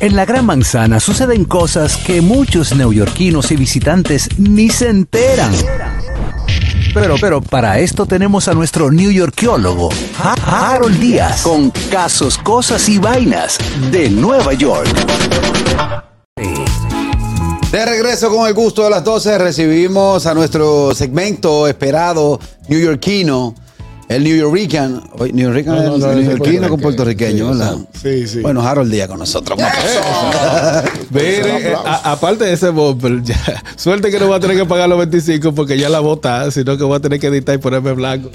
En la Gran Manzana suceden cosas que muchos neoyorquinos y visitantes ni se enteran. Pero, pero, para esto tenemos a nuestro newyorkiólogo, Ha- Harold Díaz, con casos, cosas y vainas de Nueva York. De regreso con el gusto de las 12, recibimos a nuestro segmento esperado newyorkino, el New Yorkian. New Yorkian No, no, es el neoyorquino con puertorriqueño, ¿verdad? sí, sí. Bueno, Harold Díaz con nosotros. Mire, eh, aparte de ese bumper, ya, suerte que no voy a tener que pagar los 25 porque ya la bota, sino que voy a tener que editar y ponerme blanco.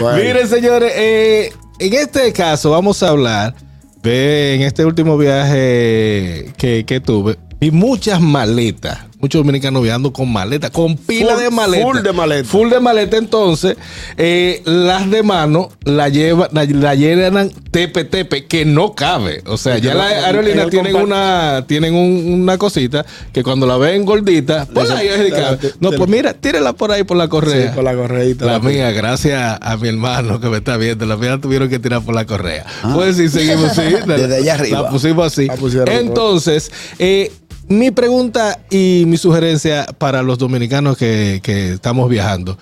Bueno. Miren, señores, eh, en este caso vamos a hablar de en este último viaje que, que tuve. Vi muchas maletas, muchos dominicanos viajando con maletas, con pila Full- de maletas. full de maleta. Full de maleta, entonces, eh, las de mano la llevan, la, la llenan tepe tepe, que no cabe. O sea, ya las aerolíneas tienen una, tienen un- una cosita que cuando la ven gordita, pues ahí es de cabe. te- No, pues mira, tírela por ahí por la correa. Sí, por la correíta. La mía, gracias a mi hermano que me está viendo, la mía tuvieron que tirar por la correa. Ah. Pues sí, seguimos así. Desde allá arriba. La pusimos así. La Entonces, eh, mi pregunta y mi sugerencia para los dominicanos que, que estamos viajando.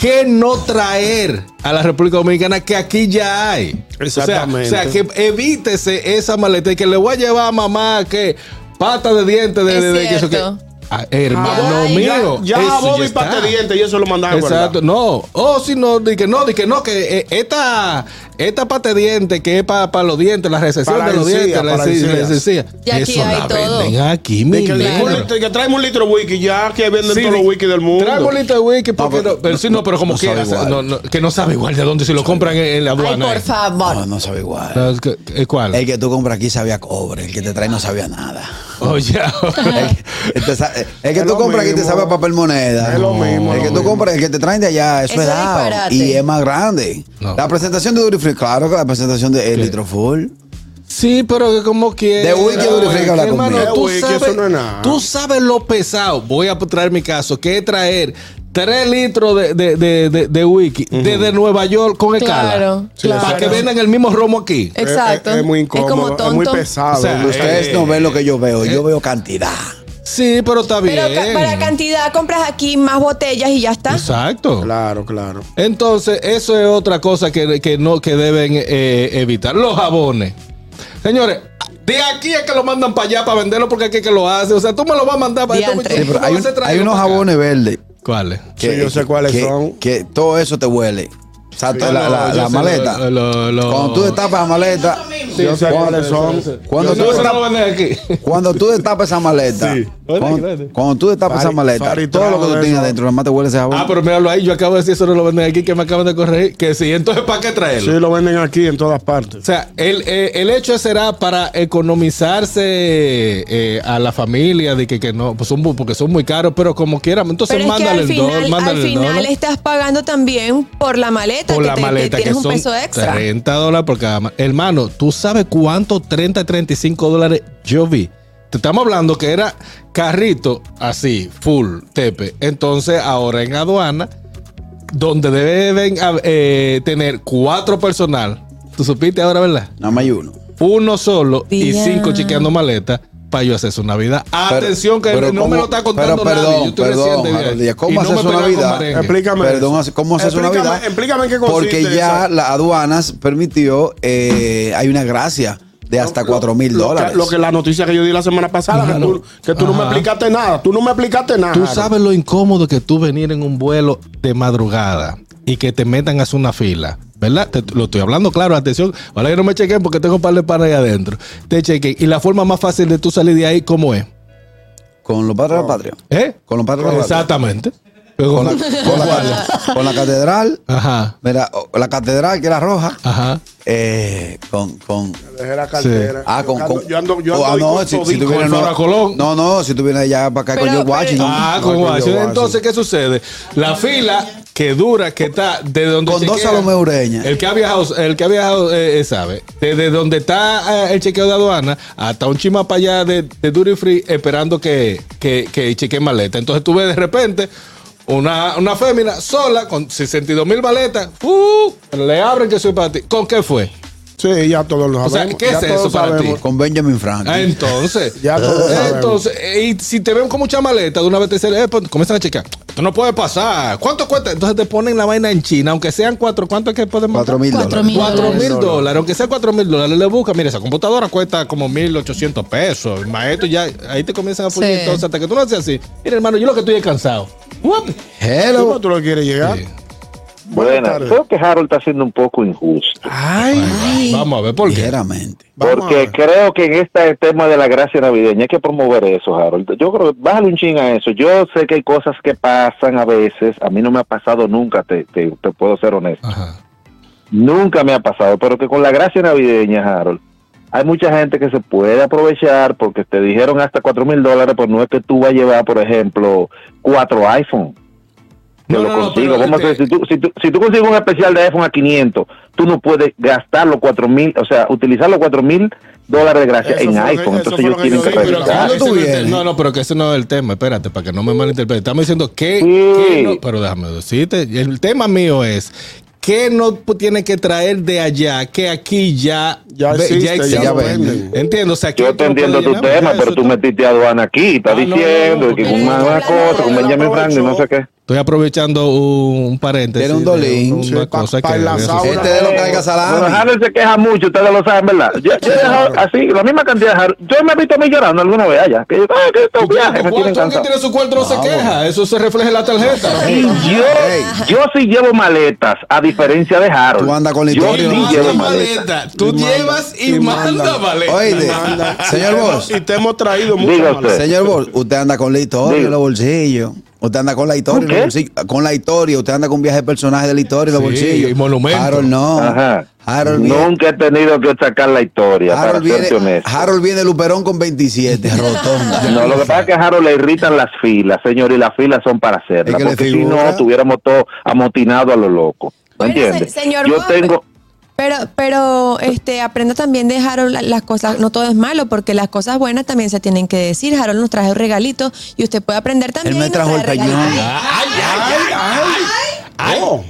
¿Qué no traer a la República Dominicana que aquí ya hay? O sea- Exactamente. O sea, que evítese esa maleta y que le voy a llevar a mamá que pata de dientes de, Es de- de- que eso que. Ah, hermano Ay, mío. Ya, eso ya Bobby pate diente y eso lo mandan a Exacto, no. Oh, si no, di que no, di que no, que eh, esta, esta parte de diente que es para los dientes, la recesión Para de los encía, dientes, la encía. Y aquí Eso hay la todo. venden aquí, mi que, un litro- traemos un litro de wiki ya que venden Sí, todos los wiki del mundo. Trae bolita de wiki porque No, no, pero- pero sí, no, pero como no sabe quieras. igual. No, no, que no sabe igual de dónde si lo compran en, en la Ay, aduana. por eh. favor. No, no sabe igual. Eh, ¿Cuál? El que tú compras aquí sabía cobre, el que te trae no sabía nada. Oye, El, el te sa- el que Es tú lo compras aquí te mismo. sabe a papel moneda. Es lo mismo, El es que lo tú mismo. compras, el que te traen de allá, eso, Eso es es dado. disparate. Y es más grande. No. La presentación de Duty Free, claro que la presentación de el. Sí, pero que como que. De wiki, Duri Frica habla Hermano, conmigo. tú De wiki, sabes, eso no es nada. tú sabes lo pesado. Voy a traer mi caso, que es traer 3 litros de, de, de, de, de wiki desde Nueva York con escala. Claro, Para claro. que vendan el mismo romo aquí. Exacto. Es, es muy incómodo, como es, tonto. muy pesado. O sea, Muy- Ustedes Eh, no ven lo que yo veo, yo veo cantidad. Sí, pero está bien. Pero ca- para cantidad compras aquí más botellas y ya está. Exacto. Claro, claro. Entonces, eso es otra cosa que, que no, que deben eh, evitar. Los jabones. Señores, de aquí es que lo mandan para allá para venderlo porque aquí es que lo hace. O sea, tú me lo vas a mandar para. Sí, hay, hay unos jabones verdes. ¿Cuáles? Sí, yo sé cuáles que- son. Que todo eso te huele. O sea, la, la- maleta. lo- lo- lo- Cuando tú destapas la maleta, yo sé cuáles son. cuando tú, que destapas, cuando tú destapas esa maleta, Sí. Cuando, cuando tú destapas esa maleta, Fari todo lo que tú tienes adentro, nada más te huele ese jabón. Ah, pero míralo ahí, yo acabo de decir eso no lo venden aquí, que me acaban de corregir. Que sí, entonces ¿para qué traerlo? Sí, lo venden aquí en todas partes. O sea, el, eh, el hecho será para economizarse eh, a la familia de que, que no, pues son porque son muy caros, pero como quieran, entonces Pero es que mándale al el dólar, final, mándale al el final dólar. estás pagando también por la maleta, por que la te- te maleta, que tienes un son peso extra. 30 dólares por cada ma- Hermano, ¿tú sabes cuánto 30, 35 dólares yo vi? Te estamos hablando que era carrito así, full, tepe. Entonces, ahora en aduana, donde deben eh, tener cuatro personal, tú supiste ahora, ¿verdad? Nada más hay uno. Uno solo y cinco chequeando maleta para yo hacer su Navidad. Atención, que pero no ¿cómo- me lo está contando pero nadie. perdón, Yo estoy perdón, Harold ¿cómo Y no hace me su Navidad? Explícame. Perdón, eso. ¿cómo se hace una Explícame- qué consiste Porque ya las aduanas permitió, eh, hay una gracia de hasta Lo- 4 mil lo que- dólares. Lo que la noticia que yo di la semana pasada, que tú, que tú no me explicaste nada. Tú no me explicaste nada. Tú sabes lo incómodo que tú venir en un vuelo de madrugada y que te metan a hacer una fila. ¿Verdad? Te- lo estoy hablando claro, atención. Ojalá que no me chequen porque tengo un par de panas ahí adentro. Te chequen. Y la forma más fácil de tú salir de ahí, ¿cómo es? Con los padres de la patria. ¿Eh? Con los padres de la patria. Exactamente. Con la, con- con la cate- con la catedral. Ajá. Mira, la catedral que era roja. Ajá. eh, con, con, Dejé la cartera. Ah, con. Yo con ando- yo ando, yo oh, ando ah, no, con si, si tú vienes. con No, Colón. no, no, si tú vienes allá para acá con Pero- George Washington. Ah, No, con con Washington. Entonces, ¿qué sucede? La fila que dura, que está de donde Con dos Salomé Ureña. El que ha viajado, el que ha viajado eh, eh, sabe. Desde donde está eh, el chequeo de aduana hasta un chima para allá de, de Duty Free esperando que, que, que chequeen maleta. Entonces tú ves de repente una, una fémina sola con 62 mil maletas. ¡uh! le abren que soy para ti. ¿Con qué fue? Sí, ya todos lo O sea, sabemos. ¿qué ya es eso para sabemos. ti? Con Benjamin Franklin. Ah, entonces. Ya todos sabemos. Entonces, y si te ven con mucha maleta, de una vez te dicen, eh, pues, comienzan a checar. Esto no puede pasar. ¿Cuánto cuesta? Entonces te ponen la vaina en China, aunque sean cuatro. ¿Cuánto es que podemos Cuatro mil Cuatro dólares. mil Cuatro mil dólares, aunque sea cuatro mil dólares, le busca, mira, esa computadora cuesta como mil ochocientos pesos. El maestro ya, ahí te comienzan a Sí. poner entonces, hasta que tú no haces así. Mira, hermano, yo lo que estoy es cansado. Uap. Hello. ¿Cómo tú lo quieres llegar? Sí. Buenas creo que Harold está siendo un poco injusto. Ay, Vamos a ver por qué. Porque creo que en este tema de la gracia navideña hay que promover eso, Harold. Yo creo que bájale un ching a eso. Yo sé que hay cosas que pasan a veces. A mí no me ha pasado nunca, te, te, te puedo ser honesto. Ajá. Nunca me ha pasado. Pero que con la gracia navideña, Harold, hay mucha gente que se puede aprovechar porque te dijeron hasta cuatro mil dólares, pues no es que tú vas a llevar, por ejemplo, cuatro iPhone. Que No, lo no, no, consigo. a este- ver, si tú, si, tú, si tú consigues un especial de iPhone a 500, tú no puedes gastar los cuatro mil, o sea, utilizar los cuatro mil dólares de gracia Eso en que- iPhone. Entonces ellos que tienen yo que dije, pero revisar. ¿cuándo tú Ese no, no, no, pero que ese no es el tema. Espérate, para que no me malinterprete. Estamos diciendo que, Sí. que no- pero déjame decirte. El tema mío es que no tiene que traer de allá, que aquí ya, Ya existe, ya venden. Entiendo, o sea, Yo te entiendo tu tema, ya pero tú metiste a aduana aquí, está Ah, no, no, diciendo no, que con una, cosa, con Benjamin. Franklin, no sé qué. Estoy aprovechando un, paréntesis. Tiene un dolín. Una Sí, pa- cosa pa que enlazar una- Este de lo Bueno, salami. Harold se queja mucho, ustedes lo saben, ¿verdad? Yo, yo he dejado así, la misma cantidad de Harold. Yo me he visto a mí llorando alguna vez allá. Que, ah, que estos viajes me tienen ¿Cuánto que cansado. tiene su cuarto no se queja? Eso se refleja en la tarjeta. Y yo, yo sí llevo maletas, a diferencia de Harold. Tú andas con la Yo sí llevo maletas. maleta. Tú llevas y, manda manda. maleta. Oíste, Manda. señor hemos- Y te hemos traído mucho Diga usted. Señor Boss, usted anda con la historia en los bolsillos. Usted anda con la historia ¿Con en los qué? bolsillos. Con la historia. Usted anda con viaje de personaje de la historia en los Sí, bolsillos. y monumento. Harold no. Ajá. Harold viene, Nunca he tenido que sacar la historia, Harold para viene, honesto. Harold viene Luperón con 27, rotonda. No, lo que pasa es que a Harold le irritan las filas, señor, y las filas son para hacerlas. Porque si no, tuviéramos todo amotinado a lo loco. ¿Me Bueno, entiendes? Yo Bob, tengo. Pero, pero, este, aprenda también de Harold la- las cosas, no todo es malo, porque las cosas buenas también se tienen que decir. Harold nos trajo un regalito y usted puede aprender también. Él me trajo el trae. Ay, ay, ay, ay. Oh.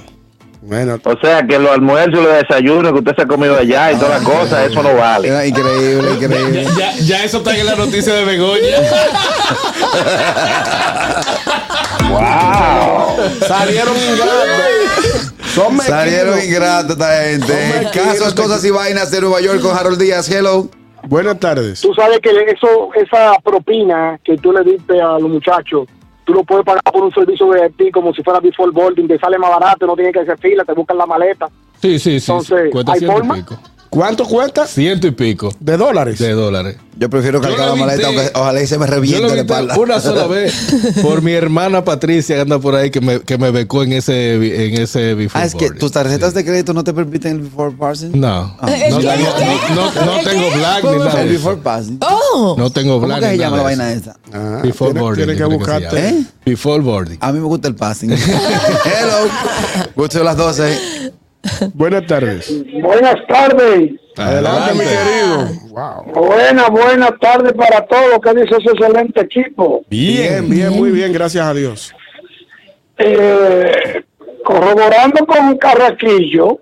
Bueno, O sea, que los almuerzos y los desayunos que usted se ha comido allá y todas las cosas, eso no vale. Era increíble, increíble. Ya, ya, ya eso está en la noticia de Begoña. ¡Wow! salieron ingratos. Son Salieron ingratos esta gente. Hombre, Casos, cosas y vainas de Nueva York con Harold Díaz. Hello. Buenas tardes. tú sabes que eso, esa propina que tú le diste a los muchachos, tú lo puedes pagar por un servicio de ti como si fuera before boarding, te sale más barato, no tienes que hacer fila, te buscan la maleta. Sí, sí, sí. Entonces, ¿hay forma? pico. ¿Cuánto cuesta? Ciento y pico De dólares. de dólares. Yo prefiero Yo cargar lo la maleta, aunque ojalá y se me Yo reviente la vi espalda. una sola vez por mi hermana Patricia que anda por ahí que me, que me becó en ese en ese before Ah, es que tus tarjetas de crédito no te permiten el before passing. No, Ah. no, ¿El no, qué? no, no, no ¿El tengo black ni ¿Cómo nada. el before passing? Oh, No tengo ¿Cómo black que se ni llama nada la vaina esa? Ah, Before tiene- boarding. tiene que yo buscarte. ¿Eh? Before boarding. A mí me gusta el passing. Hello. Gusto de las 12. Buenas tardes. Buenas tardes, Adelante, mi querido. Wow. buenas, buenas tardes para todos, que dice ese excelente equipo. Bien, bien, muy bien, gracias a Dios. Eh, corroborando con Carraquillo,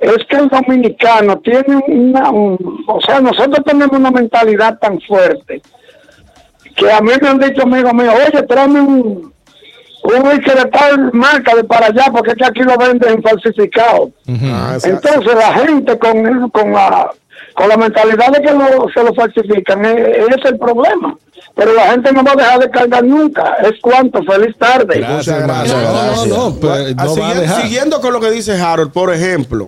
es que el dominicano tiene una, un- o sea, nosotros tenemos una mentalidad tan fuerte que a mí me han dicho amigos míos, oye, tráeme un, un whisky de tal marca de para allá, porque es que aquí lo venden falsificado. Ah, Entonces la gente con, con la con la mentalidad de que lo- se lo falsifican, e- ese es el problema. Pero la gente no va a dejar de cargar nunca. Es cuanto, feliz tarde. Gracias, hermano. No, no, no, no va a siguiendo, dejar. siguiendo con lo que dice Harold, por ejemplo,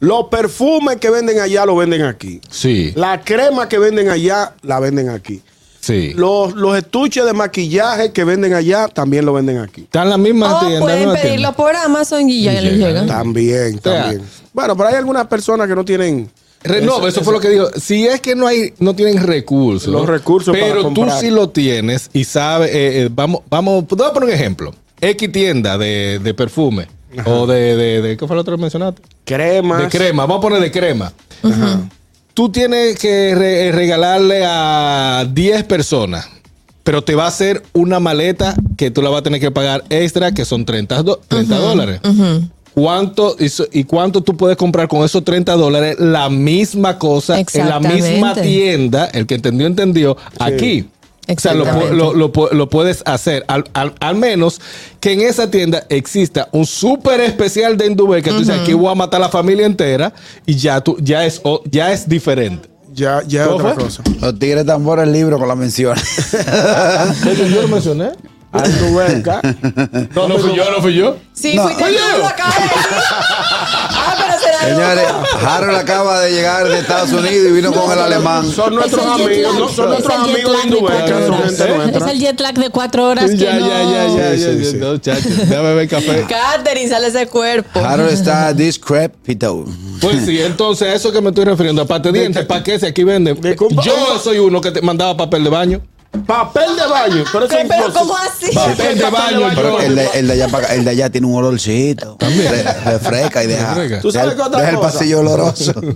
los perfumes que venden allá lo venden aquí. Sí, La crema que venden allá la venden aquí. Sí. Los, los estuches de maquillaje que venden allá también lo venden aquí. Están en la misma o tienda. en Oh, pueden una pedirlo tienda. por Amazon y ya Y les llega. llegan. También, sea, también. Bueno, pero hay algunas personas que no tienen. Re- no, eso, fue lo que digo. Si es que no hay, no tienen recursos. Los recursos para Pero tú comprar. sí lo tienes y sabes, eh, eh, vamos, vamos, te voy a poner un ejemplo. X tienda de, de perfume o de, de, de- ¿qué fue lo otro que mencionaste? Cremas. De crema, vamos a poner de crema. Tú tienes que re- regalarle a 10 personas, pero te va a hacer una maleta que tú la vas a tener que pagar extra, que son 30, do- 30 dólares. ¿cuánto, eso- ¿y cuánto tú puedes comprar con esos 30 dólares la misma cosa en la misma tienda? El que entendió, entendió. Aquí. O sea, lo, lo- lo pu- lo puedes hacer. Al, al- al menos que en esa tienda exista un súper especial de Indubel que tú dices, aquí voy a matar a la familia entera y ya, tú, ya, es, o- ya es diferente. Ya, ya es ¿Cómo otra fue? cosa. Los tigres tambores el libro con las menciones. ¿Yo lo mencioné? Aldubeca. No, no fui yo, no fui yo. Sí, No. fuiste decir. Ah, pero será Señores. Harold acaba de llegar de Estados Unidos y vino con el alemán. Son nuestros amigos, no, son Es nuestros amigos de Indubeca, cuatro son horas. gente nuestra. Es el jet lag de cuatro horas que Ya, no... ya, ya, ya, Sí, ya, sí, ya, sí. no, chacho, déjame beber café. Catherine, sale ese cuerpo. Harold está discrepito. Pues sí, entonces a eso que me estoy refiriendo, aparte de dientes, paquetes, aquí venden. Yo soy uno que te mandaba papel de baño. Papel de baño. Pero, es Pero imposible. ¿cómo así? Papel de baño, Pero el de, el de allá, para acá- el de allá tiene un olorcito. También. Re- refresca y deja. ¿Tú sabes qué otra deja el cosa? pasillo oloroso. ¿tú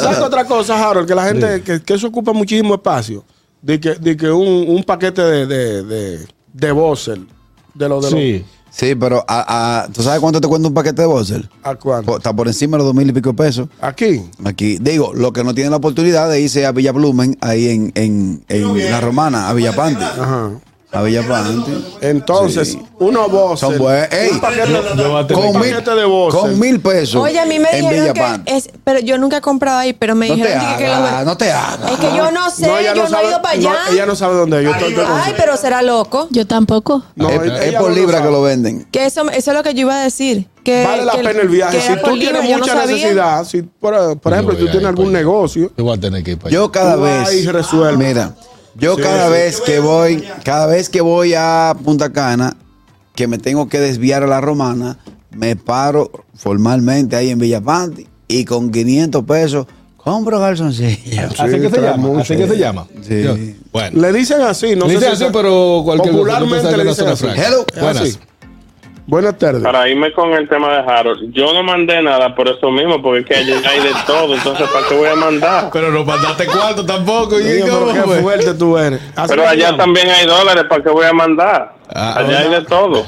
¿Sabes qué otra cosa, Harold? Que la gente, que, que eso ocupa muchísimo espacio. De que, de que un, un paquete de, de, de, de Bossel, de lo de Sí. Sí, pero a, a- ¿tú sabes cuánto te cuesta un paquete de Bosser? los. ¿A cuánto? Está por encima de los dos mil y pico pesos. Aquí. Aquí, digo, lo que no tienen la oportunidad de irse a Villa Blumen, ahí en, en, en La Romana, a Villapanti. Ajá. A Villapanti. Entonces, Sí. unos Bossel. Son buenos. Ey, con, mil, de Bossel. con mil pesos. Oye, a mí me en dijeron que es, pero yo nunca he comprado ahí, pero me No te dijeron que, que hagas, los- no te hagas. Es que yo no sé, yo no, he ido para allá. no, ella no sabe dónde. Yo estoy- Ay, pero será loco. Yo tampoco. No, es, por lo libra sabe. que lo venden. Que eso, eso es lo que yo iba a decir. Que, Vale la que- pena el viaje. que Si tú libra, tienes mucha necesidad, si por, por ejemplo, tú tienes algún para negocio, Yo voy a tener que ir para allá. Yo cada vez. Mira, yo Sí, cada sí. vez que voy, cada vez que voy a Punta Cana, que me tengo que desviar a la romana, me paro formalmente ahí en Villapanti y con 500 pesos compro calzoncillos. Así que se llama. Así que se llama. Sí. Bueno. le dicen así, no Le sé dicen si así, pero cualquier popularmente le dicen así. franco. Hello. Buenas. así. Buenas tardes. Para irme con el tema de Harold, yo no mandé nada por eso mismo, porque es que allí hay de todo, entonces ¿para qué voy a mandar? Pero no mandaste cuarto tampoco. ¿y Oye, cómo pero qué fue? fuerte tú eres. Pero allá también hay dólares, ¿para qué voy a mandar? Ah, allá hay de todo.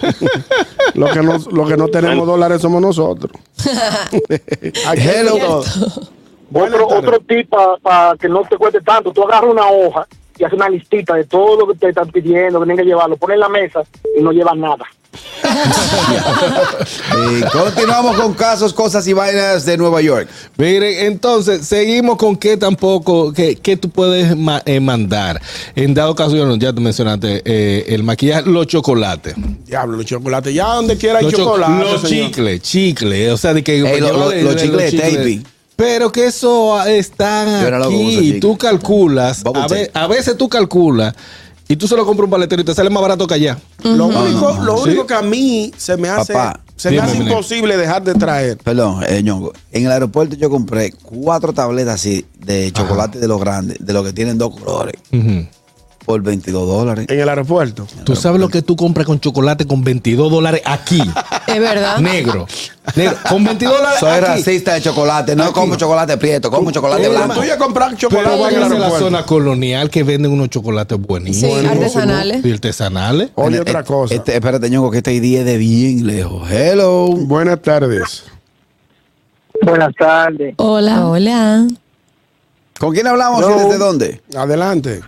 Lo que no, lo que no tenemos dólares somos nosotros. Hello. Otro, otro tip para que no te cueste tanto. Tú agarras una hoja y haces una listita de todo lo que te están pidiendo, que tienen que llevar, lo pones en la mesa y no llevas nada. Y continuamos con casos, cosas y vainas de Nueva York. Miren, entonces, seguimos con qué tampoco, qué, qué tú puedes ma- eh, mandar. En dado caso, ya te mencionaste eh, el maquillaje, los chocolates. Diablo, los chocolates. Ya donde quiera hay Los, cho- chocolate. los chicles, chicles, o sea, de que Ey, lo- lleva lo- de- los chicles de. Pero que eso ah, esos aquí tú calculas, ve- a veces tú calculas y tú se lo compras un paletero y te sale más barato que allá. Lo único, Ajá. lo Sí. único que a mí se me hace, Papá, se me hace imposible dejar de traer. Perdón, eh, Ñongo. En el aeropuerto yo compré cuatro tabletas así de chocolate de los grandes, de los que tienen dos colores, Ujú. Por 22 dólares. En el aeropuerto. Tú sabes lo que tú compras con chocolate con 22 dólares aquí. Es verdad. Negro. Negro. Con 22 dólares Soy aquí. racista de chocolate, no como chocolate prieto, como chocolate blanco. Tú ya comprar Pero chocolate en el vayas a la zona colonial que venden unos chocolates Sí, buenísimos. artesanales. Y artesanales. Oye, otra eh, cosa. Este, espérate, Ñongo, que esta idea es de bien lejos. Hello. Buenas tardes. Buenas tardes. Hola. Hola. ¿Con quién hablamos y Hello. desde dónde? Adelante.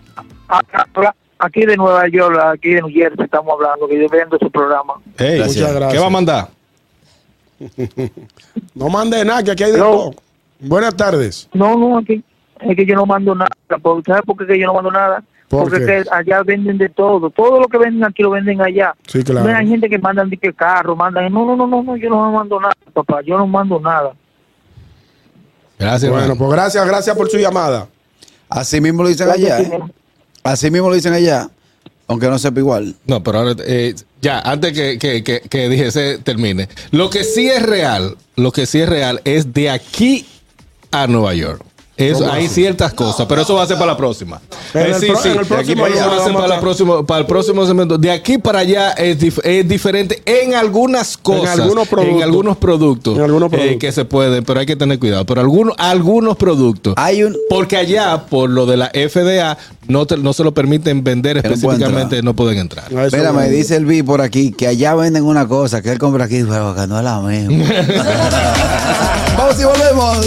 Aquí de Nueva York, aquí de New Jersey estamos hablando, que yo vendo su programa. Hey, Gracias. Muchas gracias. ¿Qué va a mandar? No mande nada, que aquí hay de No. todo. Buenas tardes. No, no, aquí es que yo no mando nada. porque- ¿Sabes por qué que yo no mando nada? ¿Por Porque que allá venden de todo. Todo lo que venden aquí lo venden allá. Sí, claro. No hay gente que mandan de que carro, mandan. No, no, no, no, no, yo no mando nada, papá. Yo no mando nada. Gracias, Bueno, pues gracias, gracias por su llamada. Así mismo lo dicen allá. ¿eh? Así mismo lo dicen allá, aunque no sepa igual. No, pero ahora, eh, ya, antes que, que, que, que dijese termine. Lo que sí es real, lo que sí es real es de aquí a Nueva York. Eso, hay ciertas cosas, pero eso va a ser para la próxima. En Eh, sí, pro- sí. en el De aquí próximo para, allá lo lo hacen vamos a para, la estar- próximo, para el próximo segmento. De aquí para allá es, dif- es diferente en algunas cosas. algunos productos. En algunos productos. En algunos eh, productos. que se pueden, pero hay que tener cuidado. Pero algunos, algunos productos. Hay un. Porque allá, por lo de la FDA, no, te- no se lo permiten vender no específicamente, no pueden entrar. Mira, me dice el B por aquí que allá venden una cosa que él compra aquí, pero que no es la misma. Vamos y volvemos.